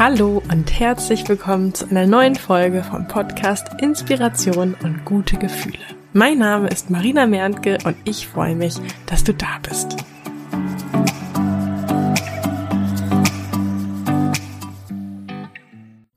Hallo und herzlich willkommen zu einer neuen Folge vom Podcast Inspiration und gute Gefühle. Mein Name ist Marina Merntke und ich freue mich, dass du da bist.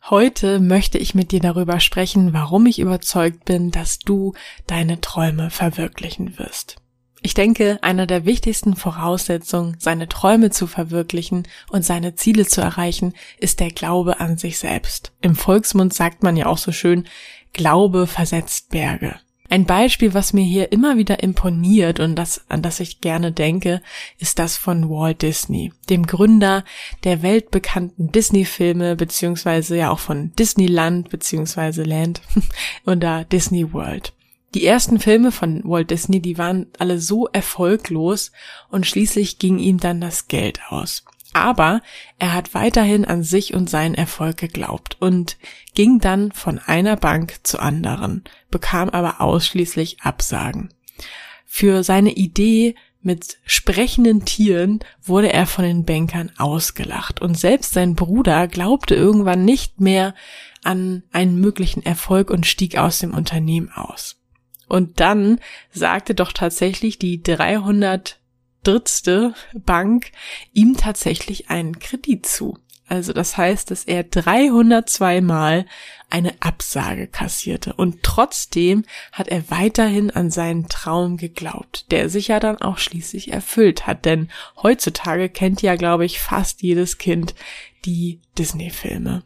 Heute möchte ich mit dir darüber sprechen, warum ich überzeugt bin, dass du deine Träume verwirklichen wirst. Ich denke, einer der wichtigsten Voraussetzungen, seine Träume zu verwirklichen und seine Ziele zu erreichen, ist der Glaube an sich selbst. Im Volksmund sagt man ja auch so schön, Glaube versetzt Berge. Ein Beispiel, was mir hier immer wieder imponiert und das, an das ich gerne denke, ist das von Walt Disney, dem Gründer der weltbekannten Disney-Filme, beziehungsweise ja auch von Disneyland, beziehungsweise Land oder Disney World. Die ersten Filme von Walt Disney, die waren alle so erfolglos und schließlich ging ihm dann das Geld aus. Aber er hat weiterhin an sich und seinen Erfolg geglaubt und ging dann von einer Bank zur anderen, bekam aber ausschließlich Absagen. Für seine Idee mit sprechenden Tieren wurde er von den Bankern ausgelacht und selbst sein Bruder glaubte irgendwann nicht mehr an einen möglichen Erfolg und stieg aus dem Unternehmen aus. Und dann sagte doch tatsächlich die 300 drittste Bank ihm tatsächlich einen Kredit zu. Also das heißt, dass er 302 Mal eine Absage kassierte und trotzdem hat er weiterhin an seinen Traum geglaubt, der sich ja dann auch schließlich erfüllt hat, denn heutzutage kennt ja, glaube ich, fast jedes Kind die Disney-Filme.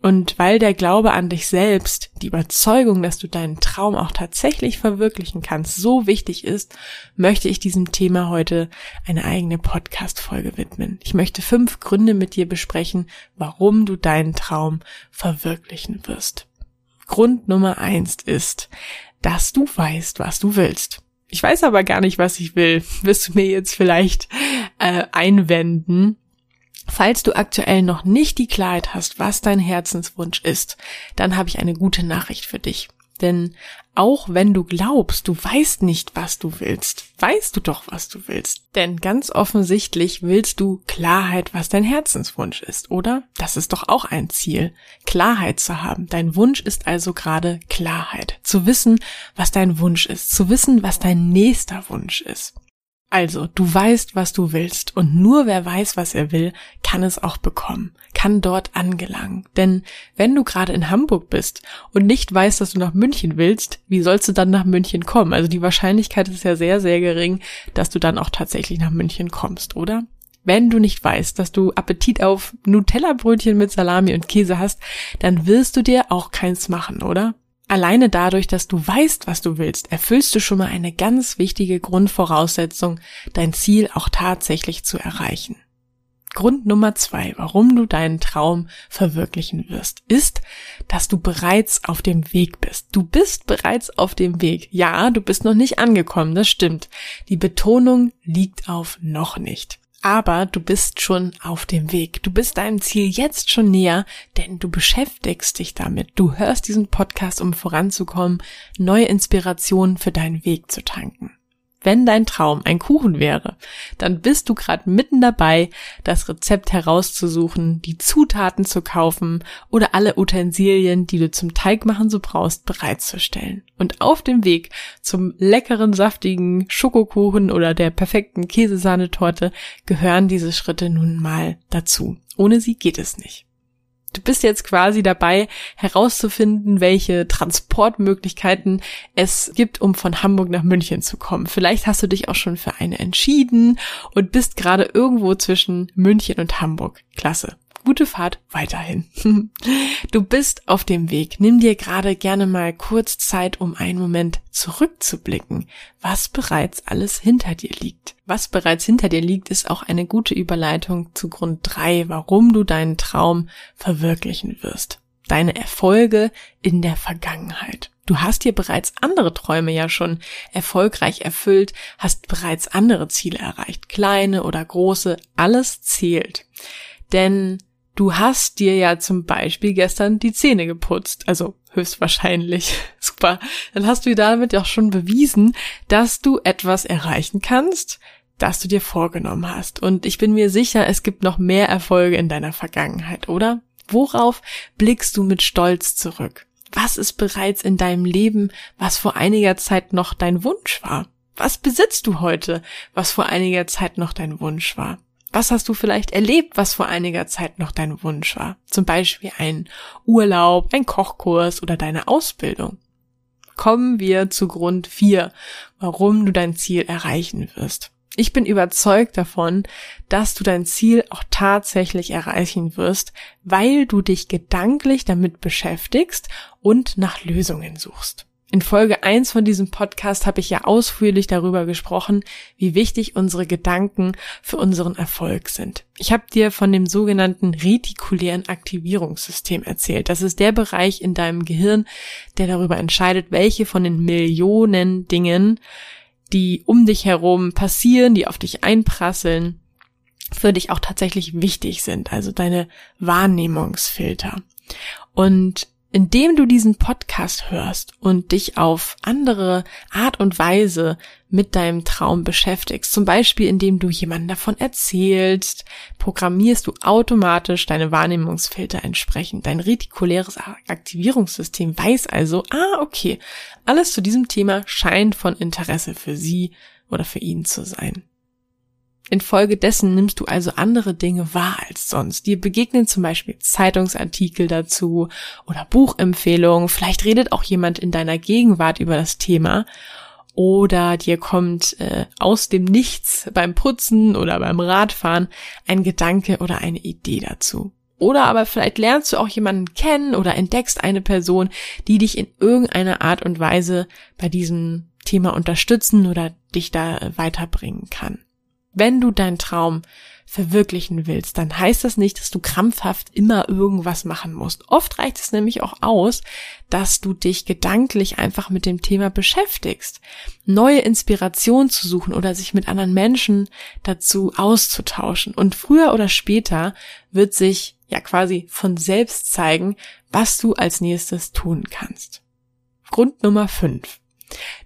Und weil der Glaube an dich selbst, die Überzeugung, dass du deinen Traum auch tatsächlich verwirklichen kannst, so wichtig ist, möchte ich diesem Thema heute eine eigene Podcast-Folge widmen. Ich möchte fünf Gründe mit dir besprechen, warum du deinen Traum verwirklichen wirst. Grund Nummer eins ist, dass du weißt, was du willst. Ich weiß aber gar nicht, was ich will. Wirst du mir jetzt vielleicht äh, einwenden? Falls du aktuell noch nicht die Klarheit hast, was dein Herzenswunsch ist, dann habe ich eine gute Nachricht für dich. Denn auch wenn du glaubst, du weißt nicht, was du willst, weißt du doch, was du willst. Denn ganz offensichtlich willst du Klarheit, was dein Herzenswunsch ist, oder? Das ist doch auch ein Ziel, Klarheit zu haben. Dein Wunsch ist also gerade Klarheit. Zu wissen, was dein Wunsch ist, zu wissen, was dein nächster Wunsch ist. Also, du weißt, was du willst, und nur wer weiß, was er will, kann es auch bekommen, kann dort angelangen. Denn wenn du gerade in Hamburg bist und nicht weißt, dass du nach München willst, wie sollst du dann nach München kommen? Also die Wahrscheinlichkeit ist ja sehr, sehr gering, dass du dann auch tatsächlich nach München kommst, oder? Wenn du nicht weißt, dass du Appetit auf Nutella-Brötchen mit Salami und Käse hast, dann wirst du dir auch keins machen, oder? Alleine dadurch, dass du weißt, was du willst, erfüllst du schon mal eine ganz wichtige Grundvoraussetzung, dein Ziel auch tatsächlich zu erreichen. Grund Nummer zwei, warum du deinen Traum verwirklichen wirst, ist, dass du bereits auf dem Weg bist. Du bist bereits auf dem Weg. Ja, du bist noch nicht angekommen, das stimmt. Die Betonung liegt auf noch nicht aber du bist schon auf dem Weg. Du bist deinem Ziel jetzt schon näher, denn du beschäftigst dich damit. Du hörst diesen Podcast, um voranzukommen, neue Inspirationen für deinen Weg zu tanken. Wenn dein Traum ein Kuchen wäre, dann bist du gerade mitten dabei, das Rezept herauszusuchen, die Zutaten zu kaufen oder alle Utensilien, die du zum Teigmachen so brauchst, bereitzustellen. Und auf dem Weg zum leckeren, saftigen Schokokuchen oder der perfekten Käsesahnetorte gehören diese Schritte nun mal dazu. Ohne sie geht es nicht. Bist jetzt quasi dabei, herauszufinden, welche Transportmöglichkeiten es gibt, um von Hamburg nach München zu kommen. Vielleicht hast du dich auch schon für eine entschieden und bist gerade irgendwo zwischen München und Hamburg. Klasse gute Fahrt weiterhin. Du bist auf dem Weg. Nimm dir gerade gerne mal kurz Zeit, um einen Moment zurückzublicken, was bereits alles hinter dir liegt. Was bereits hinter dir liegt, ist auch eine gute Überleitung zu Grund drei, warum du deinen Traum verwirklichen wirst. Deine Erfolge in der Vergangenheit. Du hast dir bereits andere Träume ja schon erfolgreich erfüllt, hast bereits andere Ziele erreicht, kleine oder große, alles zählt. Denn Du hast dir ja zum Beispiel gestern die Zähne geputzt, also höchstwahrscheinlich. Super. Dann hast du damit auch schon bewiesen, dass du etwas erreichen kannst, das du dir vorgenommen hast. Und ich bin mir sicher, es gibt noch mehr Erfolge in deiner Vergangenheit, oder? Worauf blickst du mit Stolz zurück? Was ist bereits in deinem Leben, was vor einiger Zeit noch dein Wunsch war? Was besitzt du heute, was vor einiger Zeit noch dein Wunsch war? Was hast du vielleicht erlebt, was vor einiger Zeit noch dein Wunsch war? Zum Beispiel ein Urlaub, ein Kochkurs oder deine Ausbildung. Kommen wir zu Grund 4, warum du dein Ziel erreichen wirst. Ich bin überzeugt davon, dass du dein Ziel auch tatsächlich erreichen wirst, weil du dich gedanklich damit beschäftigst und nach Lösungen suchst. In Folge 1 von diesem Podcast habe ich ja ausführlich darüber gesprochen, wie wichtig unsere Gedanken für unseren Erfolg sind. Ich habe dir von dem sogenannten retikulären Aktivierungssystem erzählt. Das ist der Bereich in deinem Gehirn, der darüber entscheidet, welche von den Millionen Dingen die um dich herum passieren, die auf dich einprasseln, für dich auch tatsächlich wichtig sind, also deine Wahrnehmungsfilter. Und indem du diesen Podcast hörst und dich auf andere Art und Weise mit deinem Traum beschäftigst, zum Beispiel indem du jemanden davon erzählst, programmierst du automatisch deine Wahrnehmungsfilter entsprechend. Dein retikuläres Aktivierungssystem weiß also, ah, okay, alles zu diesem Thema scheint von Interesse für sie oder für ihn zu sein. Infolgedessen nimmst du also andere Dinge wahr als sonst. Dir begegnen zum Beispiel Zeitungsartikel dazu oder Buchempfehlungen. Vielleicht redet auch jemand in deiner Gegenwart über das Thema. Oder dir kommt äh, aus dem Nichts beim Putzen oder beim Radfahren ein Gedanke oder eine Idee dazu. Oder aber vielleicht lernst du auch jemanden kennen oder entdeckst eine Person, die dich in irgendeiner Art und Weise bei diesem Thema unterstützen oder dich da weiterbringen kann. Wenn du deinen Traum verwirklichen willst, dann heißt das nicht, dass du krampfhaft immer irgendwas machen musst. Oft reicht es nämlich auch aus, dass du dich gedanklich einfach mit dem Thema beschäftigst, neue Inspiration zu suchen oder sich mit anderen Menschen dazu auszutauschen. Und früher oder später wird sich ja quasi von selbst zeigen, was du als nächstes tun kannst. Grund Nummer 5.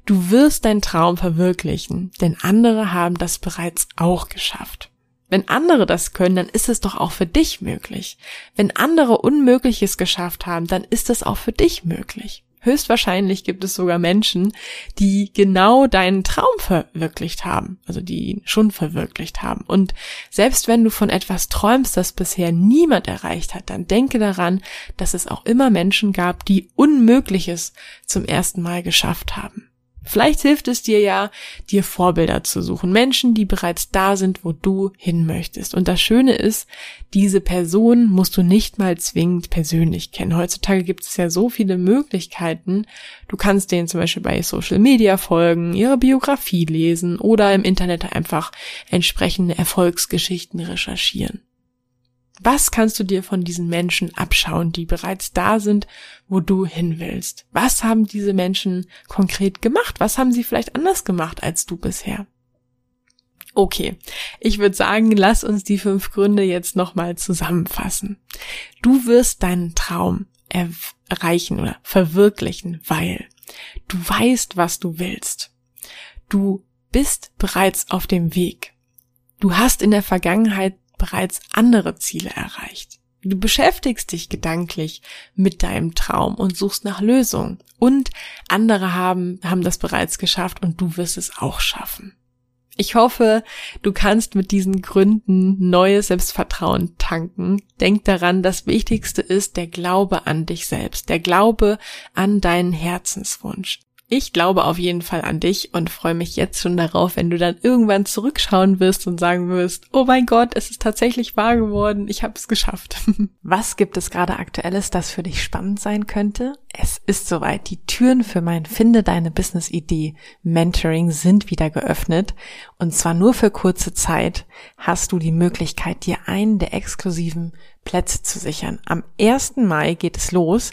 Du wirst deinen Traum verwirklichen, denn andere haben das bereits auch geschafft. Wenn andere das können, dann ist es doch auch für dich möglich. Wenn andere Unmögliches geschafft haben, dann ist es auch für dich möglich. Höchstwahrscheinlich gibt es sogar Menschen, die genau deinen Traum verwirklicht haben, also die ihn schon verwirklicht haben. Und selbst wenn du von etwas träumst, das bisher niemand erreicht hat, dann denke daran, dass es auch immer Menschen gab, die Unmögliches zum ersten Mal geschafft haben. Vielleicht hilft es dir ja, dir Vorbilder zu suchen. Menschen, die bereits da sind, wo du hin möchtest. Und das Schöne ist, diese Person musst du nicht mal zwingend persönlich kennen. Heutzutage gibt es ja so viele Möglichkeiten. Du kannst denen zum Beispiel bei Social Media folgen, ihre Biografie lesen oder im Internet einfach entsprechende Erfolgsgeschichten recherchieren. Was kannst du dir von diesen Menschen abschauen, die bereits da sind, wo du hin willst? Was haben diese Menschen konkret gemacht? Was haben sie vielleicht anders gemacht als du bisher? Okay, ich würde sagen, lass uns die fünf Gründe jetzt nochmal zusammenfassen. Du wirst deinen Traum erreichen oder verwirklichen, weil du weißt, was du willst. Du bist bereits auf dem Weg. Du hast in der Vergangenheit bereits andere Ziele erreicht. Du beschäftigst dich gedanklich mit deinem Traum und suchst nach Lösungen. Und andere haben, haben das bereits geschafft und du wirst es auch schaffen. Ich hoffe, du kannst mit diesen Gründen neues Selbstvertrauen tanken. Denk daran, das Wichtigste ist der Glaube an dich selbst, der Glaube an deinen Herzenswunsch. Ich glaube auf jeden Fall an dich und freue mich jetzt schon darauf, wenn du dann irgendwann zurückschauen wirst und sagen wirst, oh mein Gott, es ist tatsächlich wahr geworden, ich habe es geschafft. Was gibt es gerade aktuelles, das für dich spannend sein könnte? Es ist soweit. Die Türen für mein Finde deine Business-Idee Mentoring sind wieder geöffnet. Und zwar nur für kurze Zeit hast du die Möglichkeit, dir einen der exklusiven Plätze zu sichern. Am 1. Mai geht es los.